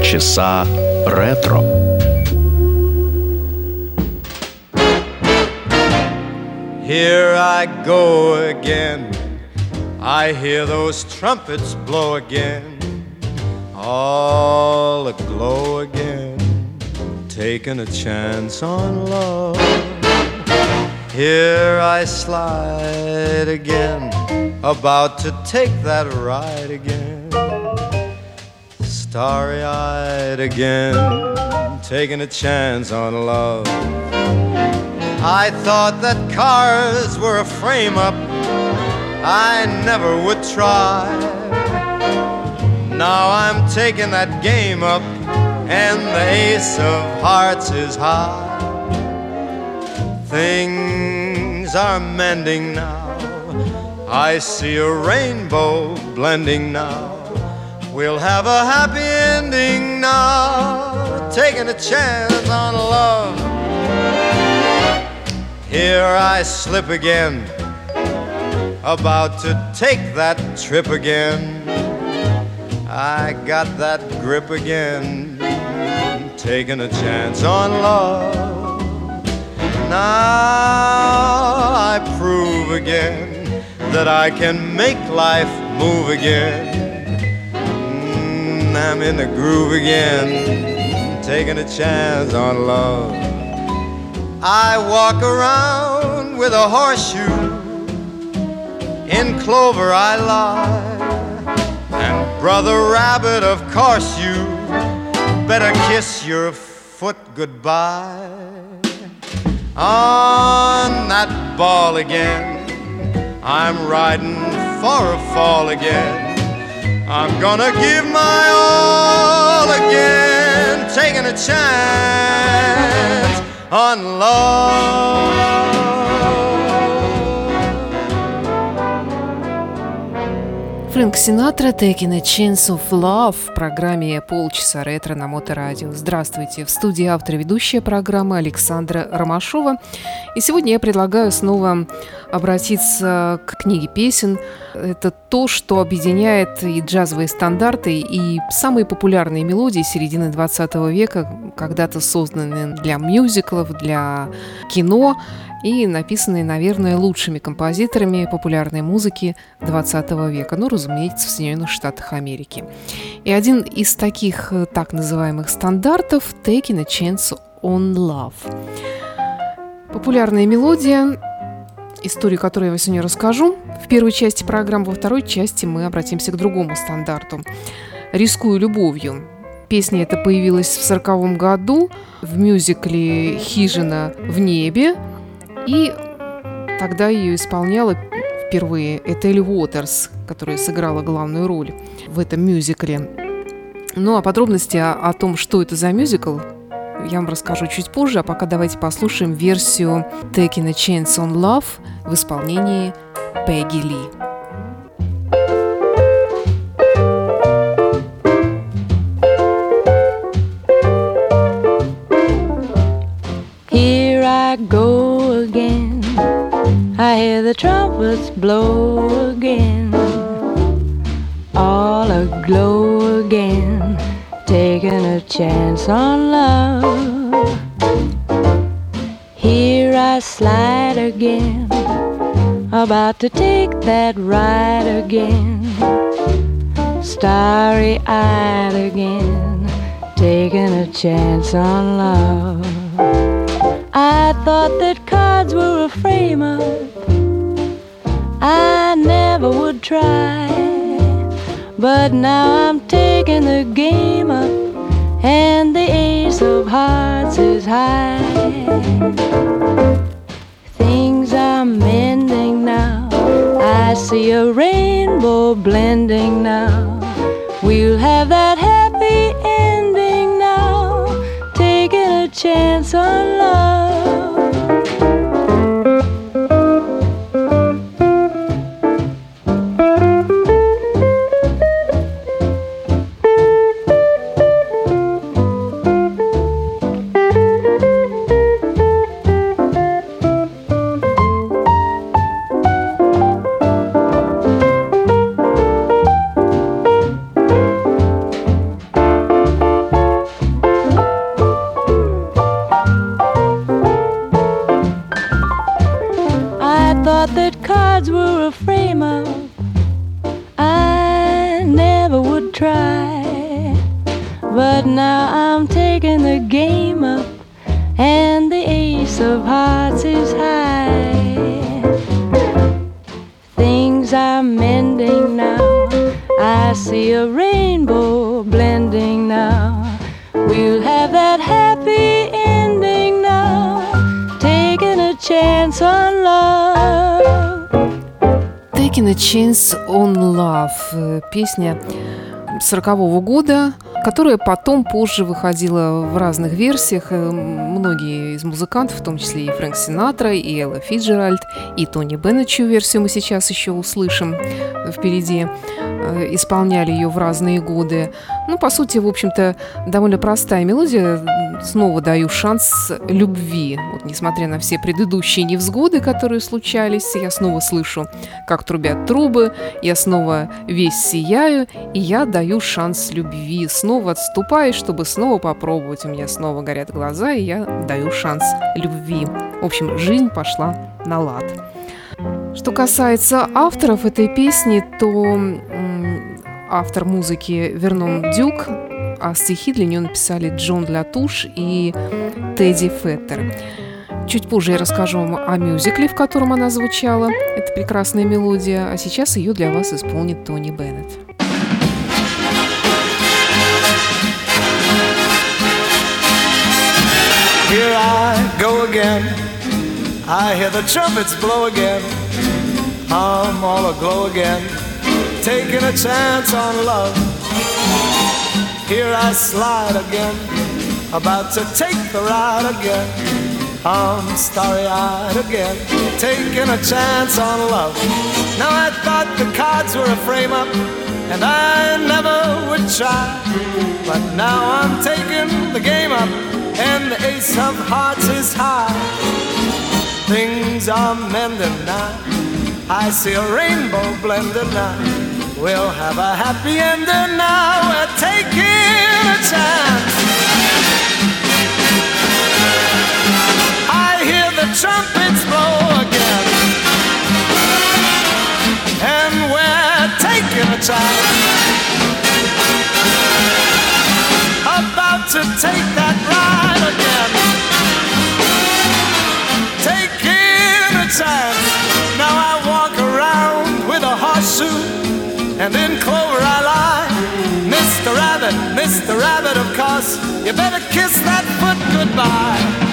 Полчаса ретро. Here I go again. I hear those trumpets blow again. All aglow again. Taking a chance on love. Here I slide again. About to take that ride again. Starry eyed again. Taking a chance on love. I thought that cars were a frame up I never would try. Now I'm taking that game up, and the ace of hearts is high. Things are mending now. I see a rainbow blending now. We'll have a happy ending now. Taking a chance on love. Here I slip again about to take that trip again. I got that grip again, taking a chance on love. Now I prove again that I can make life move again. Mm, I'm in the groove again, taking a chance on love. I walk around with a horseshoe in clover I lie. And brother rabbit, of course you better kiss your foot goodbye. On that ball again, I'm riding for a fall again. I'm gonna give my all again, taking a chance on love. Фрэнк Синатра «Taking a Chance of Love» в программе «Полчаса ретро» на Моторадио. Здравствуйте! В студии автор ведущая программы Александра Ромашова. И сегодня я предлагаю снова обратиться к книге песен. Это то, что объединяет и джазовые стандарты, и самые популярные мелодии середины 20 века, когда-то созданные для мюзиклов, для кино и написанные, наверное, лучшими композиторами популярной музыки 20 века, ну, разумеется, в Соединенных Штатах Америки. И один из таких э, так называемых стандартов – «Taking a Chance on Love». Популярная мелодия, историю которой я вам сегодня расскажу. В первой части программы, во второй части мы обратимся к другому стандарту «Рискую любовью». Песня эта появилась в 1940 году в мюзикле «Хижина в небе», и тогда ее исполняла впервые Этель Уотерс, которая сыграла главную роль в этом мюзикле. Ну а подробности о, о том, что это за мюзикл, я вам расскажу чуть позже, а пока давайте послушаем версию Taking a Chance on Love в исполнении Пегги Ли. I hear the trumpets blow again, all aglow again, taking a chance on love. Here I slide again, about to take that ride again, starry eyed again, taking a chance on love. Thought that cards were a frame up I never would try. But now I'm taking the game up, and the ace of hearts is high. Things are mending now. I see a rainbow blending now. We'll have that happy ending now, taking a chance on love. Песня 40 года, которая потом позже выходила в разных версиях. Многие из музыкантов, в том числе и Фрэнк Синатра, и Элла Фиджеральд, и Тони Беннет, версию мы сейчас еще услышим впереди. Э, исполняли ее в разные годы. Ну, по сути, в общем-то, довольно простая мелодия. Снова даю шанс любви. Вот, несмотря на все предыдущие невзгоды, которые случались, я снова слышу, как трубят трубы, я снова весь сияю, и я даю шанс любви. Снова отступаю, чтобы снова попробовать. У меня снова горят глаза, и я даю шанс любви. В общем, жизнь пошла на лад. Что касается авторов этой песни, то автор музыки Вернон Дюк, а стихи для нее написали Джон Латуш и Тедди Феттер. Чуть позже я расскажу вам о мюзикле, в котором она звучала. Это прекрасная мелодия, а сейчас ее для вас исполнит Тони Беннет. Here I go again. I hear the trumpets blow again. I'm all aglow again, taking a chance on love. Here I slide again, about to take the ride again. I'm starry eyed again, taking a chance on love. Now I thought the cards were a frame up, and I never would try. But now I'm taking the game up, and the ace of hearts is high. Things are mending now. I see a rainbow blending now. We'll have a happy ending now. We're taking a chance. I hear the trumpets blow again. And we're taking a chance. About to take that ride again. Goodbye.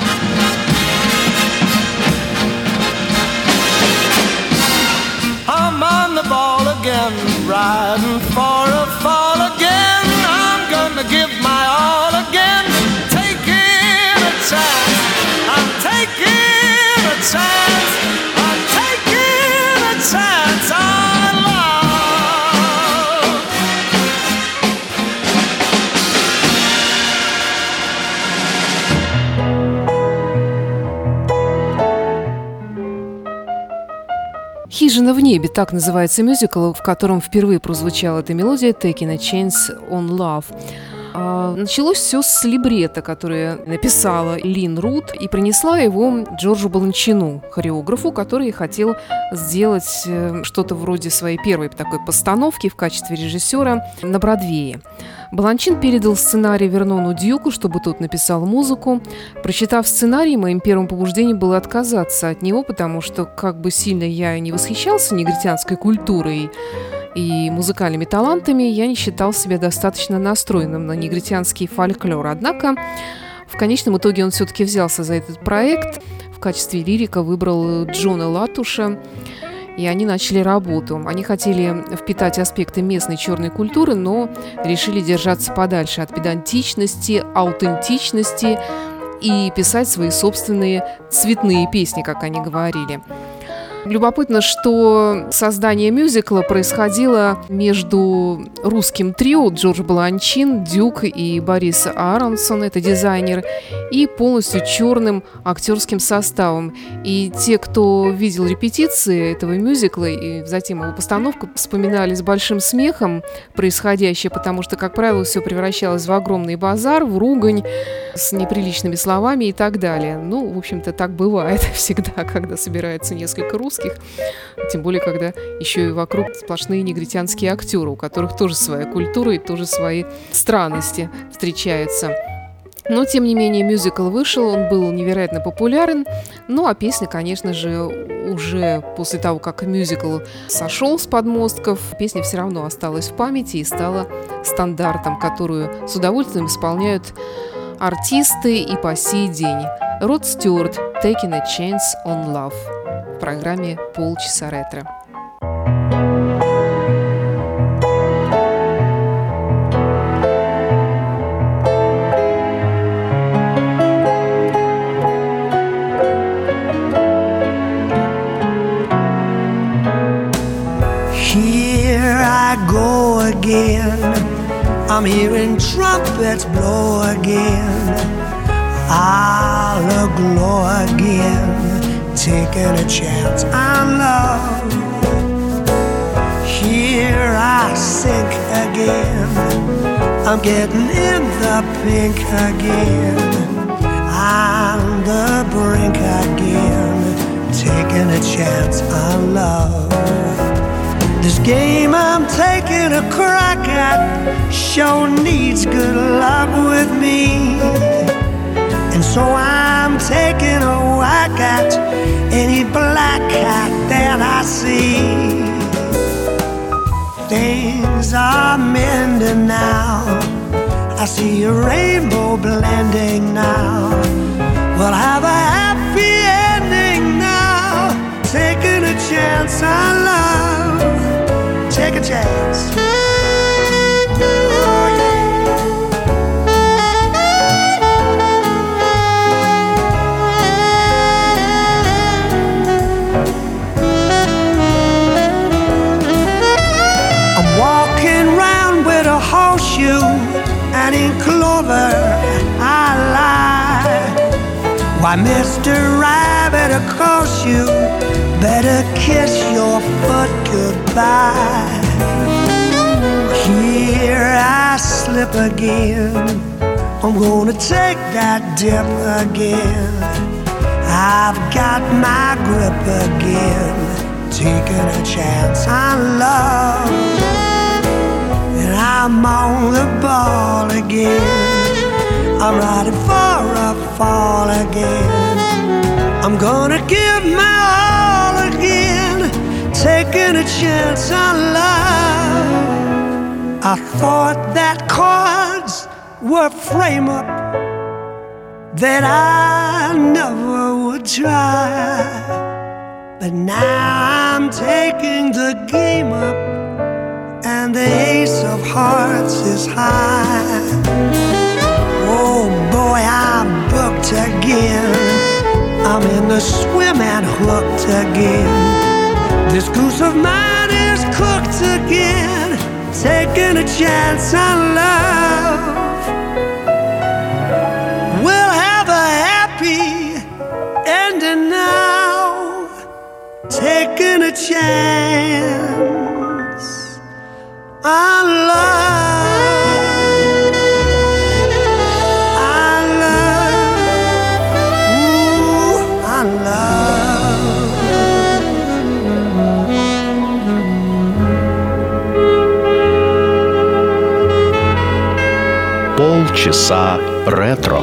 Небе» – так называется мюзикл, в котором впервые прозвучала эта мелодия «Taking a Chance on Love». А, началось все с либрета, которое написала Лин Рут и принесла его Джорджу Баланчину, хореографу, который хотел сделать э, что-то вроде своей первой такой постановки в качестве режиссера на Бродвее. Баланчин передал сценарий Вернону Дьюку, чтобы тот написал музыку. Прочитав сценарий, моим первым побуждением было отказаться от него, потому что, как бы сильно я не восхищался негритянской культурой, и музыкальными талантами, я не считал себя достаточно настроенным на негритянский фольклор. Однако в конечном итоге он все-таки взялся за этот проект. В качестве лирика выбрал Джона Латуша, и они начали работу. Они хотели впитать аспекты местной черной культуры, но решили держаться подальше от педантичности, аутентичности и писать свои собственные цветные песни, как они говорили. Любопытно, что создание мюзикла происходило между русским трио Джордж Баланчин, Дюк и Борис Аронсон, это дизайнер, и полностью черным актерским составом. И те, кто видел репетиции этого мюзикла и затем его постановку, вспоминали с большим смехом происходящее, потому что, как правило, все превращалось в огромный базар, в ругань с неприличными словами и так далее. Ну, в общем-то, так бывает всегда, когда собирается несколько русских русских. Тем более, когда еще и вокруг сплошные негритянские актеры, у которых тоже своя культура и тоже свои странности встречаются. Но, тем не менее, мюзикл вышел, он был невероятно популярен. Ну, а песня, конечно же, уже после того, как мюзикл сошел с подмостков, песня все равно осталась в памяти и стала стандартом, которую с удовольствием исполняют артисты и по сей день. Род Стюарт «Taking a Chance on Love» в программе «Полчаса ретро». I'm hearing trumpets blow again. I'll aglow again, taking a chance on love. Here I sink again. I'm getting in the pink again. On the brink again, taking a chance on love. This game I'm taking a crack at sure needs good luck with me. And so I'm taking a whack at any black cat that I see. Things are mending now. I see a rainbow blending now. Mr. Rabbit, of course you better kiss your foot goodbye. Here I slip again. I'm gonna take that dip again. I've got my grip again, taking a chance on love. And I'm on the ball again. I'm riding for a fall again. I'm gonna give my all again, taking a chance on love. I thought that cards were frame up that I never would try. But now I'm taking the game up, and the ace of hearts is high. Oh boy, I'm booked again. I'm in the swim and hooked again. This goose of mine is cooked again, taking a chance on love. We'll have a happy ending now, taking a chance on love. часа ретро.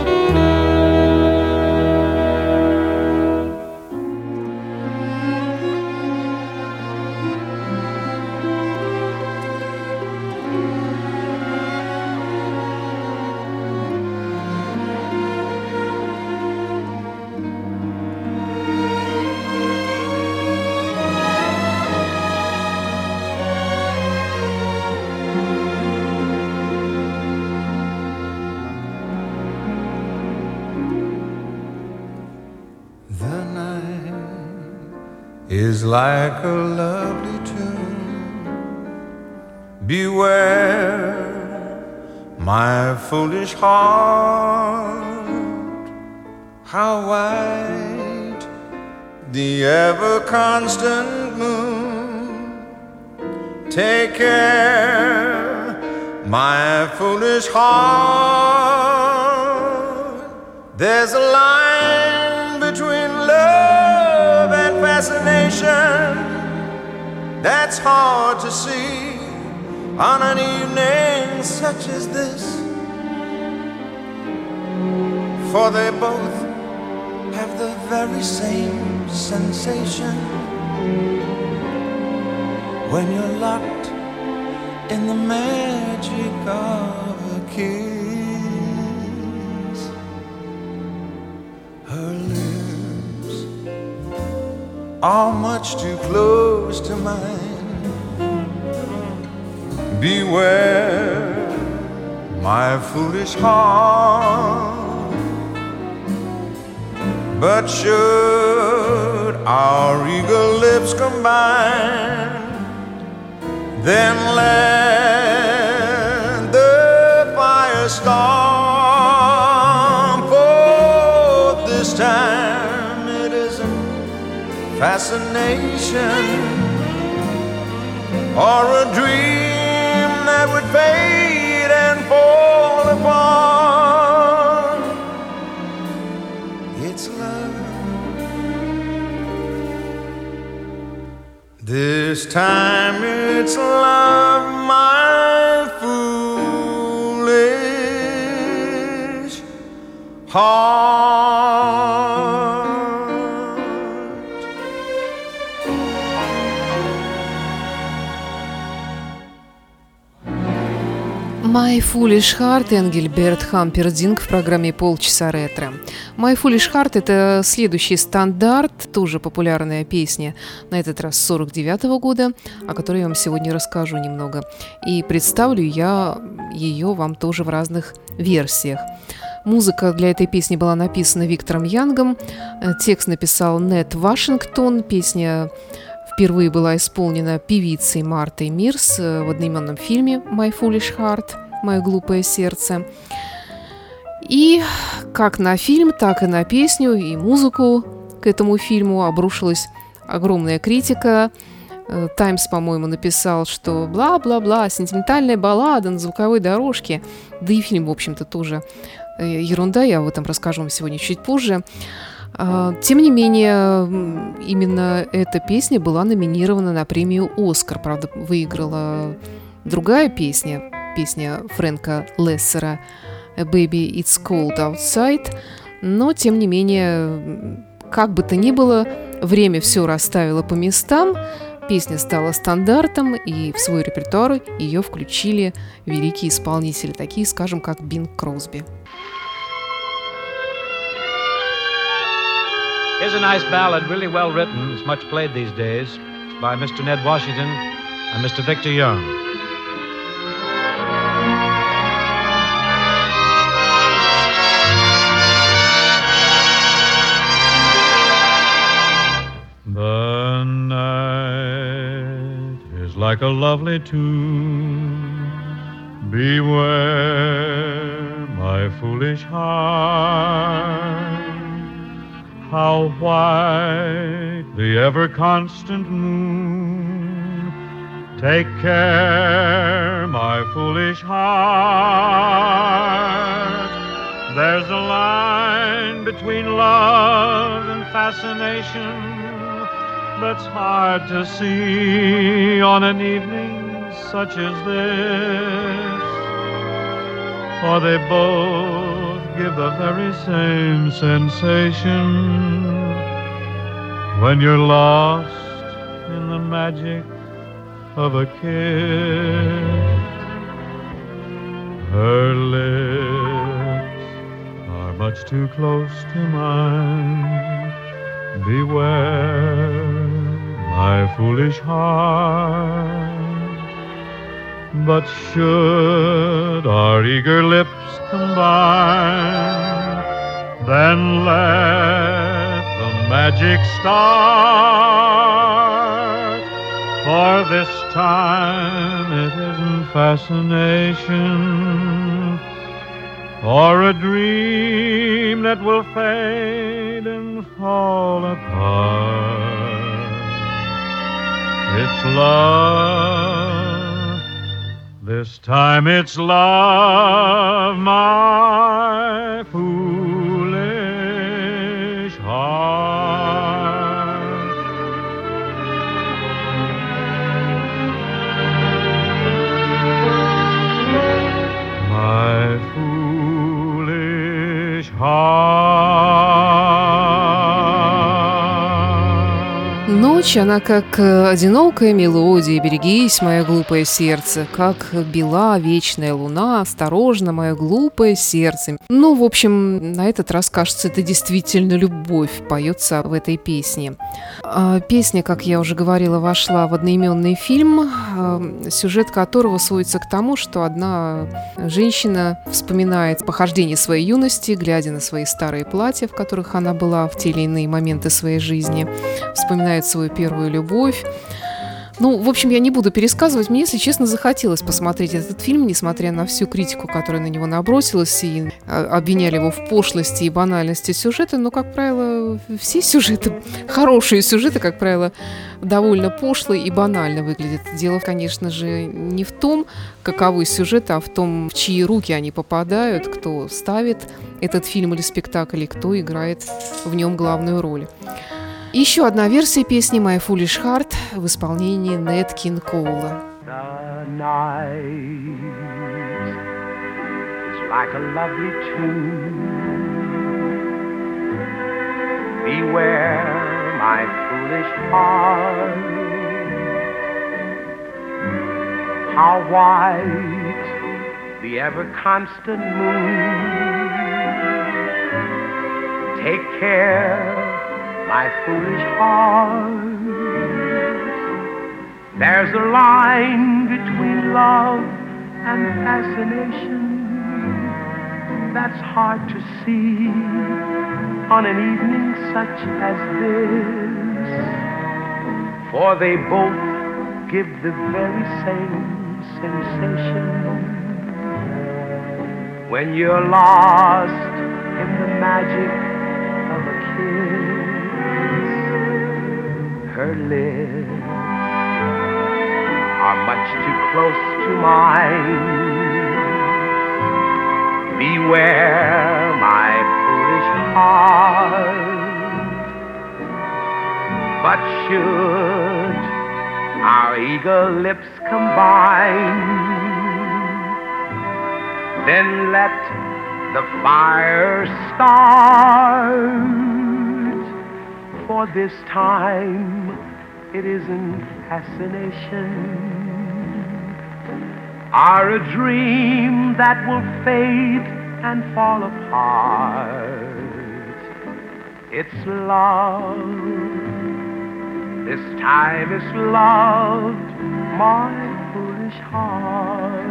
Heart, how white the ever constant moon. Take care, my foolish heart. There's a line between love and fascination that's hard to see on an evening such as this. For they both have the very same sensation when you're locked in the magic of a kiss. Her lips are much too close to mine. Beware, my foolish heart. But should our eager lips combine, then let the fire start. For this time it isn't fascination or a dream that would fade This time it's love, my foolish heart. My Foolish Heart Энгельберт Хампердинг в программе «Полчаса ретро». My Foolish Heart – это следующий стандарт, тоже популярная песня, на этот раз 49 года, о которой я вам сегодня расскажу немного. И представлю я ее вам тоже в разных версиях. Музыка для этой песни была написана Виктором Янгом, э, текст написал Нет Вашингтон, песня впервые была исполнена певицей Мартой Мирс э, в одноименном фильме «My Foolish Heart» «Мое глупое сердце». И как на фильм, так и на песню и музыку к этому фильму обрушилась огромная критика. Э, Таймс, по-моему, написал, что бла-бла-бла, сентиментальная баллада на звуковой дорожке. Да и фильм, в общем-то, тоже э, ерунда, я об этом расскажу вам сегодня чуть позже. А, Тем не менее, именно эта песня была номинирована на премию «Оскар». Правда, выиграла другая песня, песня Фрэнка Лессера «Baby, it's cold outside». Но, тем не менее, как бы то ни было, время все расставило по местам, песня стала стандартом, и в свой репертуар ее включили великие исполнители, такие, скажем, как Бин Кросби. Here's a nice ballad, really well written. It's much played these days. By Mr. Ned Washington and Mr. Victor Young. Like a lovely tune. Beware, my foolish heart how white the ever constant moon. Take care, my foolish heart. There's a line between love and fascination that's hard to see on an evening such as this. For they both give the very same sensation when you're lost in the magic of a kiss. Her lips are much too close to mine. Beware, my foolish heart. But should our eager lips combine, then let the magic start. For this time it isn't fascination or a dream that will fade and fall apart. It's love. This time it's love, my foolish heart. My foolish heart. Ночь, она как э, одинокая мелодия, берегись, мое глупое сердце, как бела вечная луна, осторожно, мое глупое сердце. Ну, в общем, на этот раз, кажется, это действительно любовь поется в этой песне. А, песня, как я уже говорила, вошла в одноименный фильм, а, сюжет которого сводится к тому, что одна женщина вспоминает похождение своей юности, глядя на свои старые платья, в которых она была в те или иные моменты своей жизни, вспоминает свою первую любовь, ну, в общем, я не буду пересказывать. Мне, если честно, захотелось посмотреть этот фильм, несмотря на всю критику, которая на него набросилась, и а, обвиняли его в пошлости и банальности сюжета. Но, как правило, все сюжеты, хорошие сюжеты, как правило, довольно пошлые и банально выглядят. Дело, конечно же, не в том, каковы сюжеты, а в том, в чьи руки они попадают, кто ставит этот фильм или спектакль, и кто играет в нем главную роль. Еще одна версия песни «My Foolish Heart» в исполнении Нэт Кин Коула. like a lovely tune. Beware my foolish heart. How white the ever constant moon. Take care my foolish heart. There's a line between love and fascination that's hard to see on an evening such as this. For they both give the very same sensation. When you're lost in the magic of a kiss her lips are much too close to mine. Beware my foolish heart. But should our eager lips combine, then let the fire start for this time it isn't fascination are a dream that will fade and fall apart. It's love. This time it's love, my foolish heart.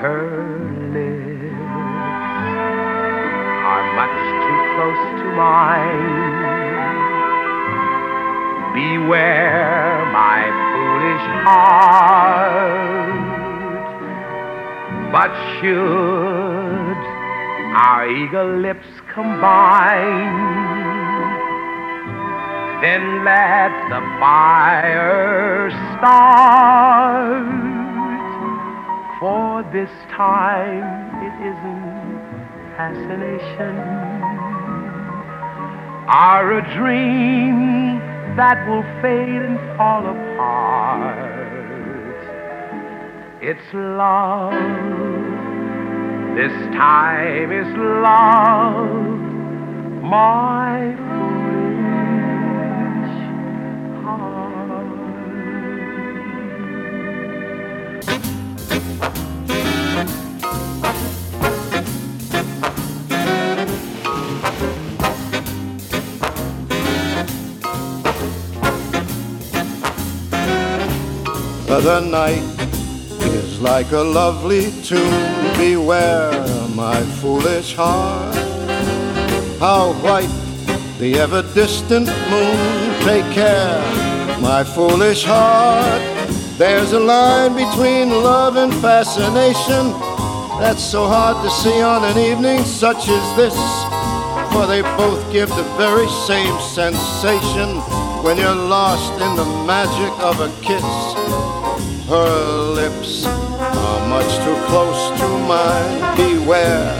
Her much too close to mine. Beware my foolish heart. But should our eager lips combine, then let the fire start. For this time it isn't fascination are a dream that will fade and fall apart. It's love. This time is love, my The night is like a lovely tune. Beware, my foolish heart. How white the ever distant moon. Take care, my foolish heart. There's a line between love and fascination that's so hard to see on an evening such as this. For they both give the very same sensation when you're lost in the magic of a kiss. Her lips are much too close to mine. Beware,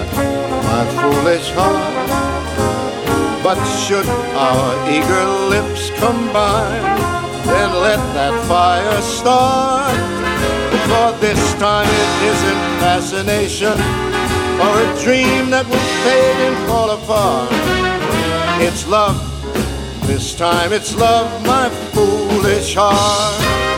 my foolish heart. But should our eager lips combine, then let that fire start. For this time it isn't fascination or a dream that will fade and fall apart. It's love, this time it's love, my foolish heart.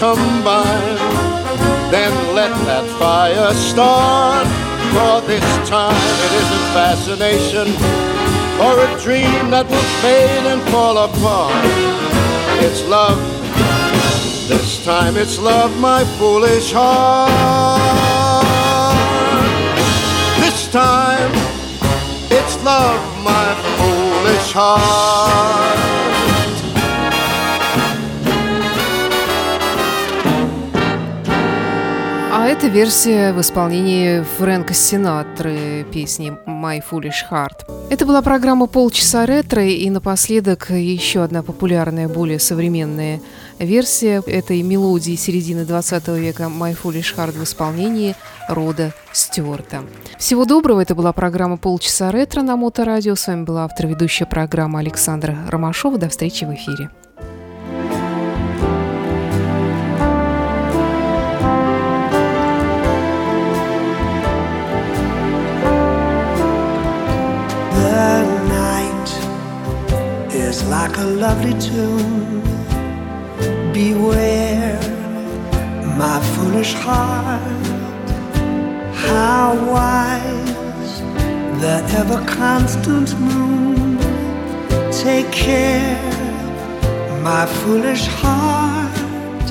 Combine. Then let that fire start. For this time it isn't fascination or a dream that will fade and fall apart. It's love. This time it's love, my foolish heart. Time it's love, my foolish heart. А это версия в исполнении Фрэнка Синатры песни «My Foolish Heart». Это была программа «Полчаса ретро», и напоследок еще одна популярная, более современная версия этой мелодии середины 20 века «My Foolish Heart» в исполнении Рода Стюарта. Всего доброго, это была программа «Полчаса ретро» на Моторадио. С вами была автор ведущая программа Александра Ромашова. До встречи в эфире. like a lovely tune. Beware, my foolish heart, how wise the ever constant moon. Take care, my foolish heart.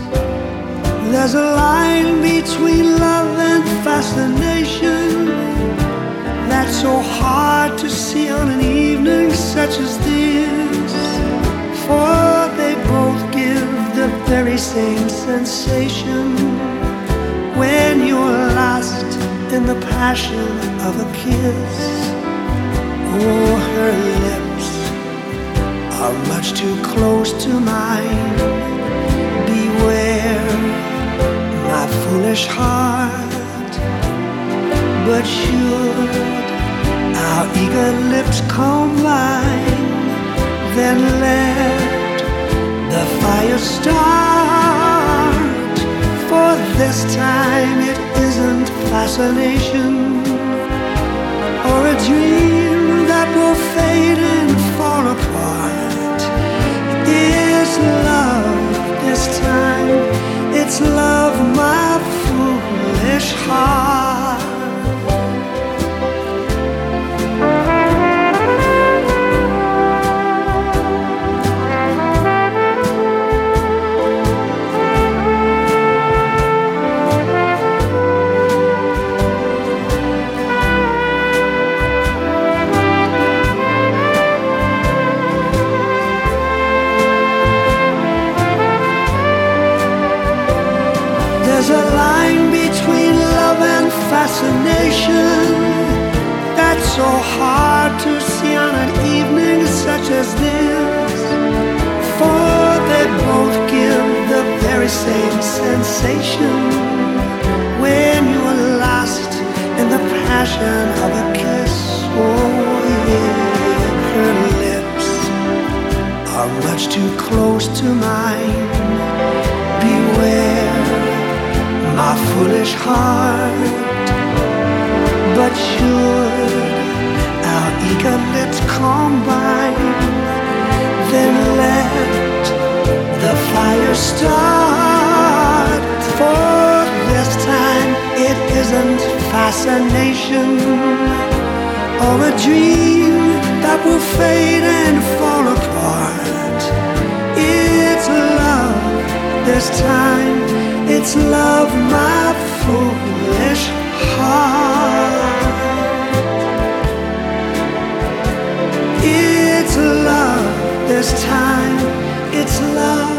There's a line between love and fascination that's so hard to see on an evening such as this for very same sensation when you're lost in the passion of a kiss. Oh, her lips are much too close to mine. Beware, my foolish heart. But should our eager lips combine? then let the fire start. For this time it isn't fascination or a dream that will fade and fall apart. It's love this time, it's love, my foolish heart. The start. For this time it isn't fascination or a dream that will fade and fall apart. It's love this time, it's love, my foolish heart. It's love this time, it's love.